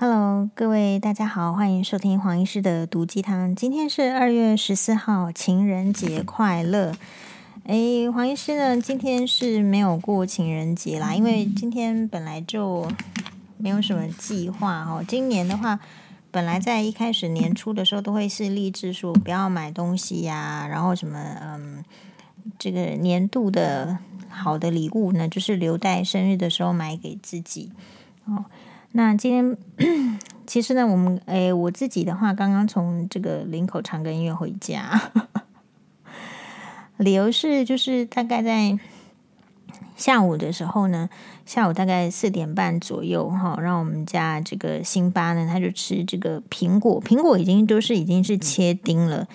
Hello，各位大家好，欢迎收听黄医师的毒鸡汤。今天是二月十四号，情人节 快乐！诶，黄医师呢，今天是没有过情人节啦，因为今天本来就没有什么计划哦。今年的话，本来在一开始年初的时候都会是励志说不要买东西呀，然后什么嗯，这个年度的好的礼物呢，就是留待生日的时候买给自己哦。那今天 其实呢，我们诶，我自己的话，刚刚从这个林口长庚医院回家，理由是就是大概在下午的时候呢，下午大概四点半左右哈，让我们家这个辛巴呢，他就吃这个苹果，苹果已经都是已经是切丁了，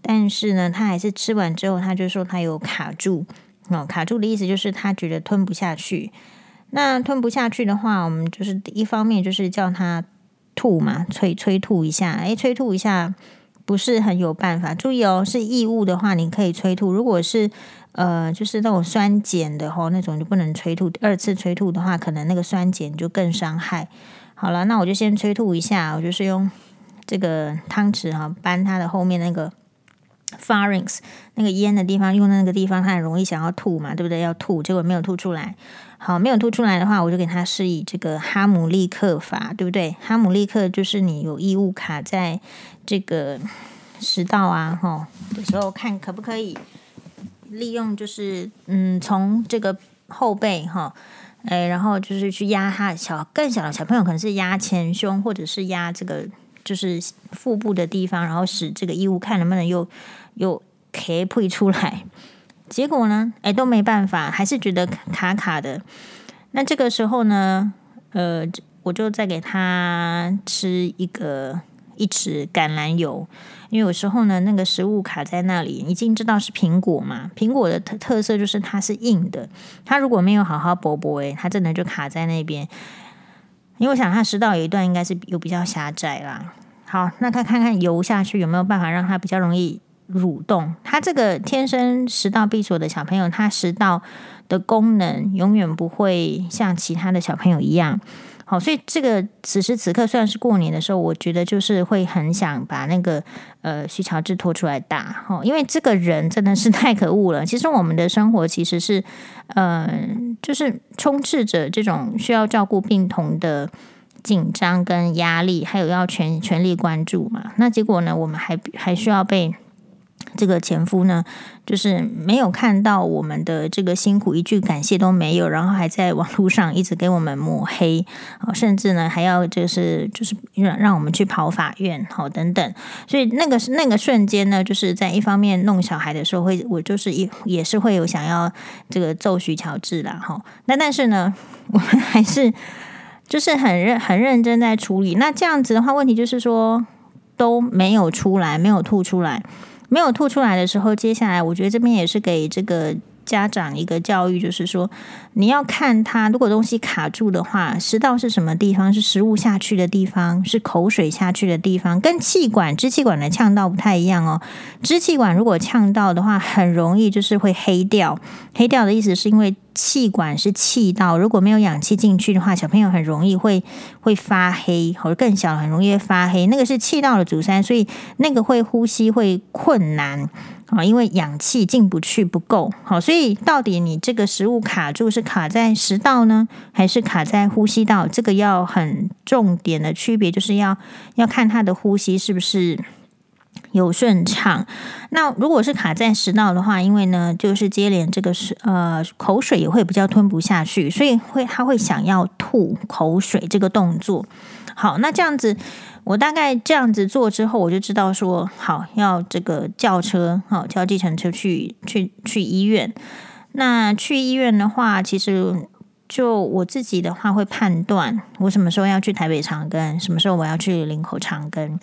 但是呢，他还是吃完之后，他就说他有卡住，哦，卡住的意思就是他觉得吞不下去。那吞不下去的话，我们就是一方面就是叫他吐嘛，催催吐一下。诶，催吐一下不是很有办法。注意哦，是异物的话，你可以催吐。如果是呃，就是那种酸碱的吼，那种就不能催吐。二次催吐的话，可能那个酸碱就更伤害。好了，那我就先催吐一下，我就是用这个汤匙哈，搬它的后面那个 pharynx 那个咽的地方，用的那个地方，他很容易想要吐嘛，对不对？要吐，结果没有吐出来。好，没有吐出来的话，我就给他施以这个哈姆立克法，对不对？哈姆立克就是你有异物卡在这个食道啊，哈的时候，看可不可以利用，就是嗯，从这个后背哈，哎，然后就是去压他小更小的小朋友，可能是压前胸，或者是压这个就是腹部的地方，然后使这个异物看能不能又又可以配出来。结果呢，哎，都没办法，还是觉得卡卡的。那这个时候呢，呃，我就再给他吃一个一匙橄榄油，因为有时候呢，那个食物卡在那里，已经知道是苹果嘛。苹果的特特色就是它是硬的，它如果没有好好剥剥，哎，它真的就卡在那边。因为我想它食道有一段应该是有比较狭窄啦。好，那他看看油下去有没有办法让它比较容易。蠕动，他这个天生食道闭锁的小朋友，他食道的功能永远不会像其他的小朋友一样好，所以这个此时此刻虽然是过年的时候，我觉得就是会很想把那个呃徐乔治拖出来打哈，因为这个人真的是太可恶了。其实我们的生活其实是呃，就是充斥着这种需要照顾病童的紧张跟压力，还有要全全力关注嘛。那结果呢，我们还还需要被。这个前夫呢，就是没有看到我们的这个辛苦，一句感谢都没有，然后还在网络上一直给我们抹黑，甚至呢还要就是就是让让我们去跑法院，好等等。所以那个那个瞬间呢，就是在一方面弄小孩的时候，会我就是也也是会有想要这个揍徐乔治啦，哈。那但是呢，我们还是 就是很认很认真在处理。那这样子的话，问题就是说都没有出来，没有吐出来。没有吐出来的时候，接下来我觉得这边也是给这个家长一个教育，就是说你要看他，如果东西卡住的话，食道是什么地方？是食物下去的地方，是口水下去的地方，跟气管、支气管的呛到不太一样哦。支气管如果呛到的话，很容易就是会黑掉。黑掉的意思是因为。气管是气道，如果没有氧气进去的话，小朋友很容易会会发黑，或者更小很容易发黑。那个是气道的阻塞，所以那个会呼吸会困难啊，因为氧气进不去不够。好，所以到底你这个食物卡住是卡在食道呢，还是卡在呼吸道？这个要很重点的区别，就是要要看他的呼吸是不是。有顺畅，那如果是卡在食道的话，因为呢，就是接连这个是呃口水也会比较吞不下去，所以会他会想要吐口水这个动作。好，那这样子，我大概这样子做之后，我就知道说，好要这个叫车，好叫计程车去去去医院。那去医院的话，其实。就我自己的话，会判断我什么时候要去台北长庚，什么时候我要去林口长庚。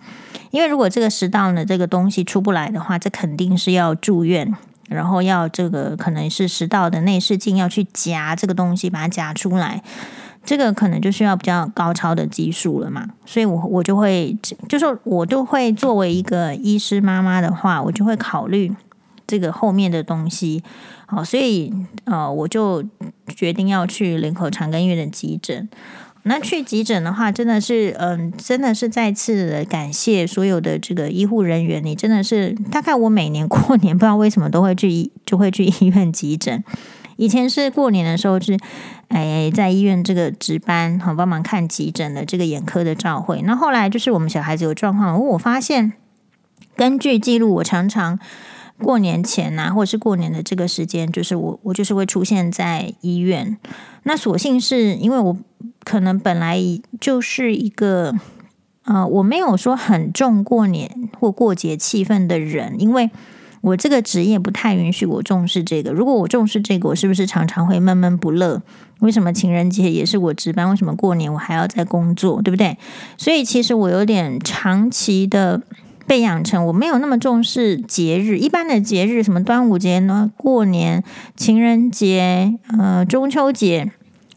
因为如果这个食道呢，这个东西出不来的话，这肯定是要住院，然后要这个可能是食道的内视镜要去夹这个东西，把它夹出来。这个可能就需要比较高超的技术了嘛。所以我我就会，就是我就会作为一个医师妈妈的话，我就会考虑这个后面的东西。好，所以呃，我就决定要去林口长庚医院的急诊。那去急诊的话，真的是，嗯，真的是再次的感谢所有的这个医护人员。你真的是，大概我每年过年不知道为什么都会去，就会去医院急诊。以前是过年的时候是，哎，在医院这个值班，好帮忙看急诊的这个眼科的照会。那后来就是我们小孩子有状况，我发现根据记录，我常常。过年前呐、啊，或者是过年的这个时间，就是我我就是会出现在医院。那所幸是因为我可能本来就是一个呃，我没有说很重过年或过节气氛的人，因为我这个职业不太允许我重视这个。如果我重视这个，我是不是常常会闷闷不乐？为什么情人节也是我值班？为什么过年我还要在工作？对不对？所以其实我有点长期的。被养成我没有那么重视节日，一般的节日，什么端午节呢、过年、情人节、呃中秋节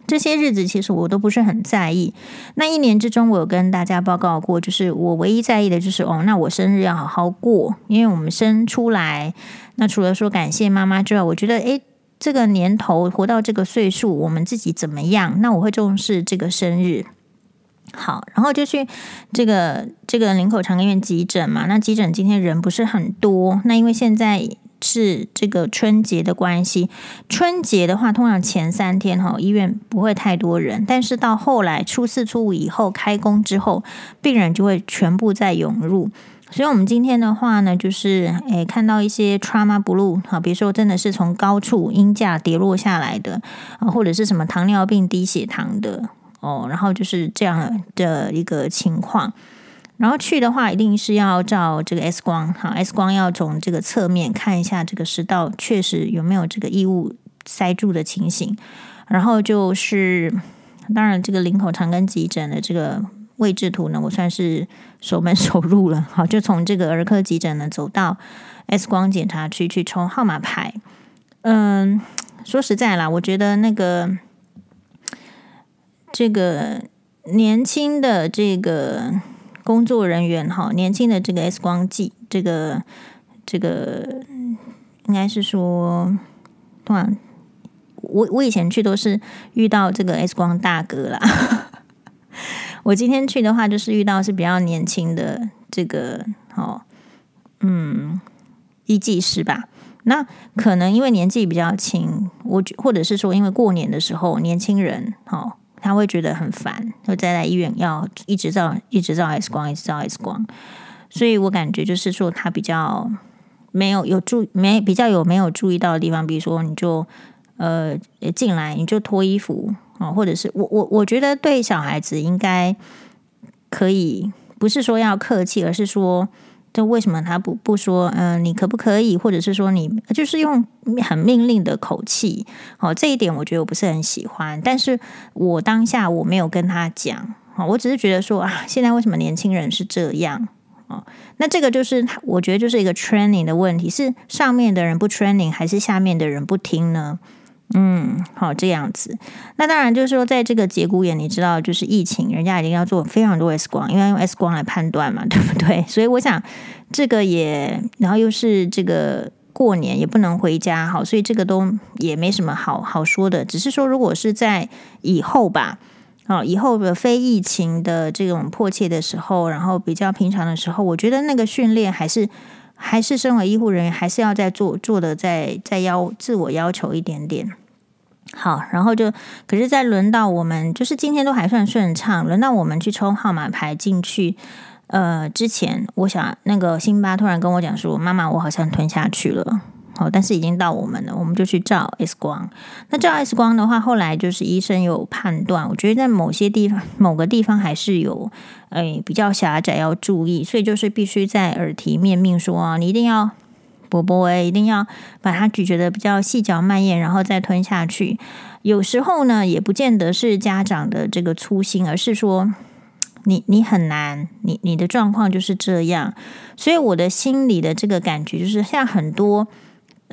这些日子，其实我都不是很在意。那一年之中，我有跟大家报告过，就是我唯一在意的就是哦，那我生日要好好过，因为我们生出来，那除了说感谢妈妈之外，我觉得诶，这个年头活到这个岁数，我们自己怎么样？那我会重视这个生日。好，然后就去这个这个林口长庚医院急诊嘛。那急诊今天人不是很多，那因为现在是这个春节的关系，春节的话通常前三天哈医院不会太多人，但是到后来初四初五以后开工之后，病人就会全部在涌入。所以，我们今天的话呢，就是诶看到一些 trauma blue 哈，比如说真的是从高处鹰架跌落下来的啊，或者是什么糖尿病低血糖的。哦，然后就是这样的一个情况，然后去的话一定是要照这个 X 光，哈，X 光要从这个侧面看一下这个食道确实有没有这个异物塞住的情形，然后就是当然这个林口长庚急诊的这个位置图呢，我算是熟门熟路了，好，就从这个儿科急诊呢走到 X 光检查区去抽号码牌，嗯，说实在啦，我觉得那个。这个年轻的这个工作人员哈，年轻的这个 X 光机，这个这个应该是说，通常我我以前去都是遇到这个 X 光大哥啦。我今天去的话，就是遇到是比较年轻的这个哦，嗯，医技师吧。那可能因为年纪比较轻，我或者是说因为过年的时候年轻人哦。他会觉得很烦，就在在医院要一直照一直照 X 光，一直照 X 光，所以我感觉就是说他比较没有有注没比较有没有注意到的地方，比如说你就呃进来你就脱衣服啊，或者是我我我觉得对小孩子应该可以，不是说要客气，而是说。就为什么他不不说，嗯、你可不可以，或者是说你就是用很命令的口气，哦，这一点我觉得我不是很喜欢。但是我当下我没有跟他讲，好，我只是觉得说啊，现在为什么年轻人是这样？哦，那这个就是我觉得就是一个 training 的问题，是上面的人不 training，还是下面的人不听呢？嗯，好，这样子。那当然就是说，在这个节骨眼，你知道，就是疫情，人家一定要做非常多 X 光，因为要用 X 光来判断嘛，对不对？所以我想，这个也，然后又是这个过年也不能回家，好，所以这个都也没什么好好说的。只是说，如果是在以后吧，啊，以后的非疫情的这种迫切的时候，然后比较平常的时候，我觉得那个训练还是。还是身为医护人员，还是要再做做的再再要自我要求一点点。好，然后就可是，在轮到我们，就是今天都还算顺畅。轮到我们去抽号码牌进去，呃，之前我想那个辛巴突然跟我讲说：“妈妈，我好像吞下去了。”好，但是已经到我们了，我们就去照 X 光。那照 X 光的话，后来就是医生有判断，我觉得在某些地方、某个地方还是有，诶比较狭窄，要注意，所以就是必须在耳提面命说啊，你一定要啵啵诶，一定要把它咀嚼的比较细嚼慢咽，然后再吞下去。有时候呢，也不见得是家长的这个粗心，而是说你你很难，你你的状况就是这样。所以我的心里的这个感觉就是像很多。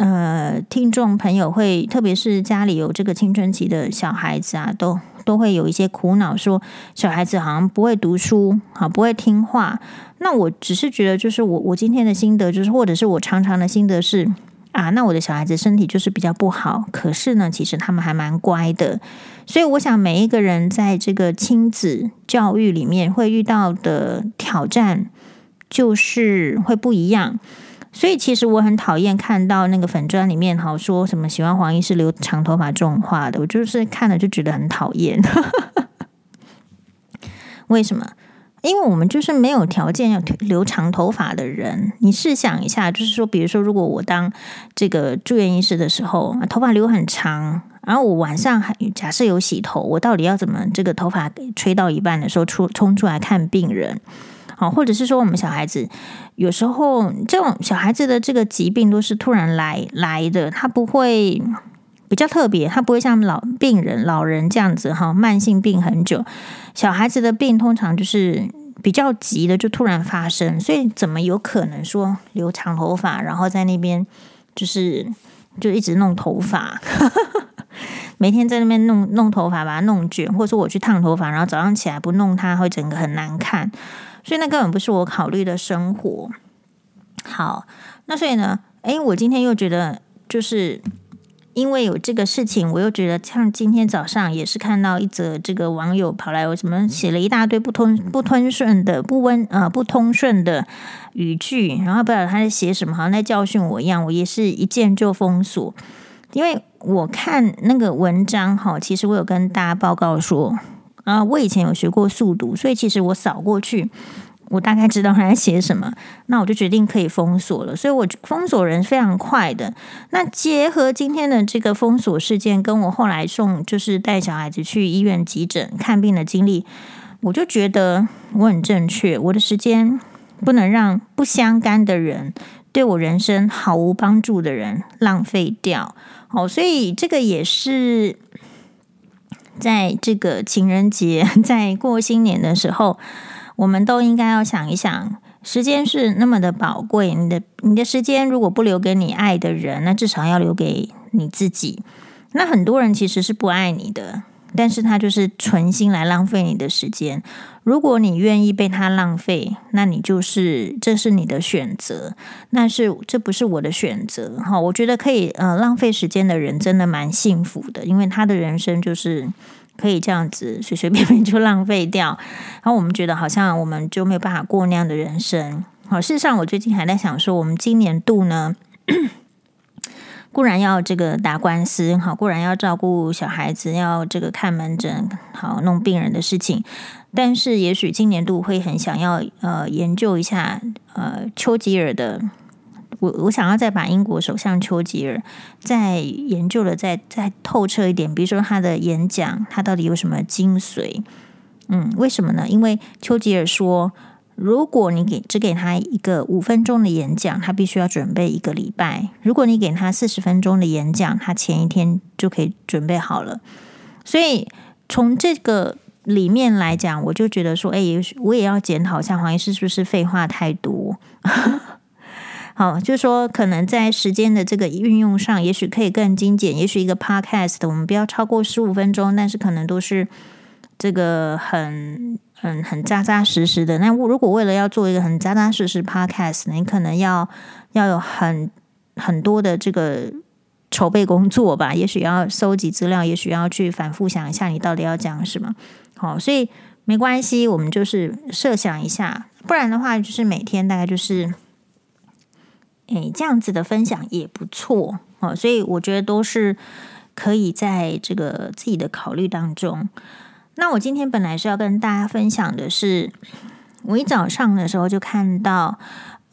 呃，听众朋友会，特别是家里有这个青春期的小孩子啊，都都会有一些苦恼，说小孩子好像不会读书，好不会听话。那我只是觉得，就是我我今天的心得，就是或者是我常常的心得是，啊，那我的小孩子身体就是比较不好。可是呢，其实他们还蛮乖的。所以我想，每一个人在这个亲子教育里面会遇到的挑战，就是会不一样。所以其实我很讨厌看到那个粉砖里面好说什么喜欢黄医师留长头发这种话的，我就是看了就觉得很讨厌。为什么？因为我们就是没有条件要留长头发的人。你试想一下，就是说，比如说，如果我当这个住院医师的时候，头发留很长，然后我晚上还假设有洗头，我到底要怎么这个头发吹到一半的时候出冲出来看病人？好，或者是说，我们小孩子有时候这种小孩子的这个疾病都是突然来来的，他不会比较特别，他不会像老病人、老人这样子哈，慢性病很久。小孩子的病通常就是比较急的，就突然发生，所以怎么有可能说留长头发，然后在那边就是就一直弄头发，每天在那边弄弄头发，把它弄卷，或者说我去烫头发，然后早上起来不弄它，会整个很难看，所以那根本不是我考虑的生活。好，那所以呢，诶，我今天又觉得就是。因为有这个事情，我又觉得像今天早上也是看到一则这个网友跑来，我怎么写了一大堆不通不通顺的不温呃不通顺的语句，然后不知道他在写什么，好像在教训我一样，我也是一键就封锁。因为我看那个文章哈，其实我有跟大家报告说，啊，我以前有学过速读，所以其实我扫过去。我大概知道他在写什么，那我就决定可以封锁了。所以，我封锁人非常快的。那结合今天的这个封锁事件，跟我后来送就是带小孩子去医院急诊看病的经历，我就觉得我很正确。我的时间不能让不相干的人对我人生毫无帮助的人浪费掉。好，所以这个也是在这个情人节，在过新年的时候。我们都应该要想一想，时间是那么的宝贵。你的你的时间如果不留给你爱的人，那至少要留给你自己。那很多人其实是不爱你的，但是他就是存心来浪费你的时间。如果你愿意被他浪费，那你就是这是你的选择。那是这不是我的选择。哈，我觉得可以呃浪费时间的人真的蛮幸福的，因为他的人生就是。可以这样子随随便便就浪费掉，然后我们觉得好像我们就没有办法过那样的人生。好，事实上我最近还在想说，我们今年度呢，固然要这个打官司，好，固然要照顾小孩子，要这个看门诊，好，弄病人的事情，但是也许今年度会很想要呃研究一下呃丘吉尔的。我我想要再把英国首相丘吉尔再研究的再再透彻一点，比如说他的演讲，他到底有什么精髓？嗯，为什么呢？因为丘吉尔说，如果你给只给他一个五分钟的演讲，他必须要准备一个礼拜；如果你给他四十分钟的演讲，他前一天就可以准备好了。所以从这个里面来讲，我就觉得说，哎，也许我也要检讨一下黄医师是不是废话太多。好，就是说可能在时间的这个运用上，也许可以更精简。也许一个 podcast 我们不要超过十五分钟，但是可能都是这个很很很扎扎实实的。那如果为了要做一个很扎扎实实 podcast，你可能要要有很很多的这个筹备工作吧？也许要收集资料，也许要去反复想一下你到底要讲什么。好，所以没关系，我们就是设想一下，不然的话就是每天大概就是。诶，这样子的分享也不错哦，所以我觉得都是可以在这个自己的考虑当中。那我今天本来是要跟大家分享的是，我一早上的时候就看到，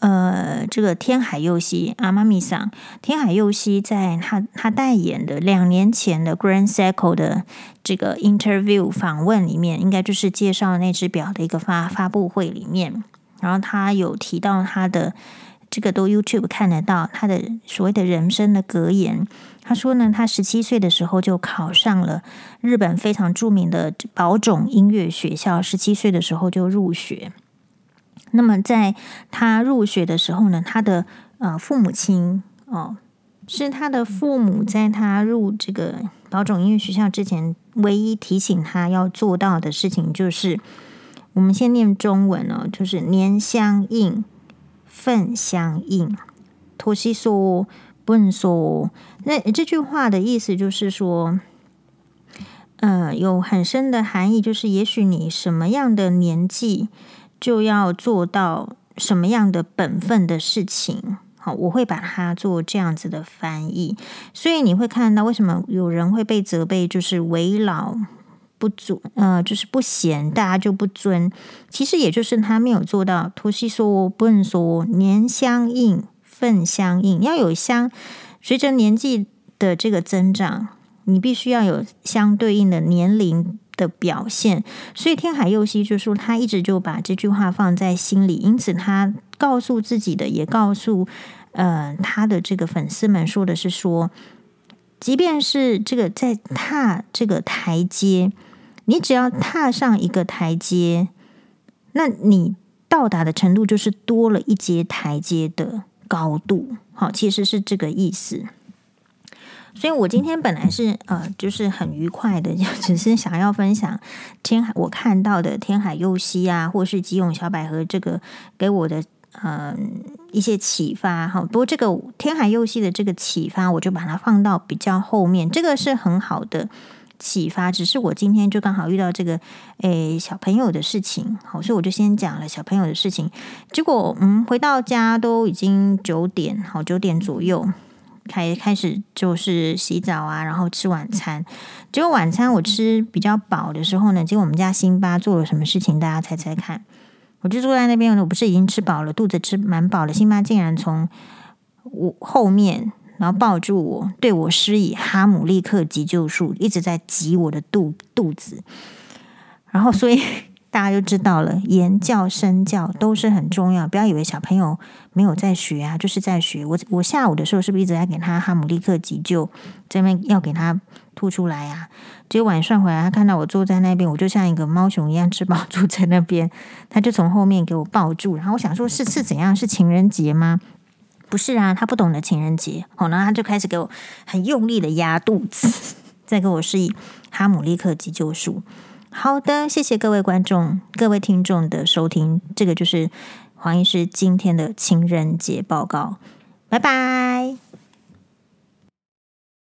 呃，这个天海佑希阿妈咪桑，天海佑希在他他代言的两年前的 Grand Cycle 的这个 interview 访问里面，应该就是介绍那只表的一个发发布会里面，然后他有提到他的。这个都 YouTube 看得到他的所谓的人生的格言。他说呢，他十七岁的时候就考上了日本非常著名的宝冢音乐学校，十七岁的时候就入学。那么在他入学的时候呢，他的呃父母亲哦，是他的父母在他入这个宝冢音乐学校之前，唯一提醒他要做到的事情就是，我们先念中文哦，就是年相应。份相应，托西说不能说。那这句话的意思就是说，呃，有很深的含义，就是也许你什么样的年纪就要做到什么样的本分的事情。好，我会把它做这样子的翻译。所以你会看到为什么有人会被责备，就是为老不尊，呃，就是不贤，大家就不尊。其实也就是他没有做到，托西说不能说年相应。份相应，要有相，随着年纪的这个增长，你必须要有相对应的年龄的表现。所以天海佑希就说，他一直就把这句话放在心里，因此他告诉自己的，也告诉呃他的这个粉丝们说的是说，即便是这个在踏这个台阶，你只要踏上一个台阶，那你到达的程度就是多了一阶台阶的。高度好，其实是这个意思。所以我今天本来是呃，就是很愉快的，就 只是想要分享天海我看到的天海佑希啊，或是吉永小百合这个给我的呃一些启发哈。不过这个天海佑希的这个启发，我就把它放到比较后面，这个是很好的。启发，只是我今天就刚好遇到这个诶小朋友的事情，好，所以我就先讲了小朋友的事情。结果嗯，回到家都已经九点，好，九点左右开开始就是洗澡啊，然后吃晚餐。结果晚餐我吃比较饱的时候呢，结果我们家辛巴做了什么事情？大家猜猜看？我就坐在那边，我不是已经吃饱了，肚子吃蛮饱了，辛巴竟然从我后面。然后抱住我，对我施以哈姆立克急救术，一直在挤我的肚肚子。然后，所以 大家就知道了，言教身教都是很重要。不要以为小朋友没有在学啊，就是在学。我我下午的时候是不是一直在给他哈姆立克急救，这边要给他吐出来啊？结果晚上回来，他看到我坐在那边，我就像一个猫熊一样吃饱坐在那边，他就从后面给我抱住。然后我想说，是是怎样？是情人节吗？不是啊，他不懂得情人节，好，然后他就开始给我很用力的压肚子，再给我示意哈姆立克急救术。好的，谢谢各位观众、各位听众的收听，这个就是黄医师今天的情人节报告，拜拜。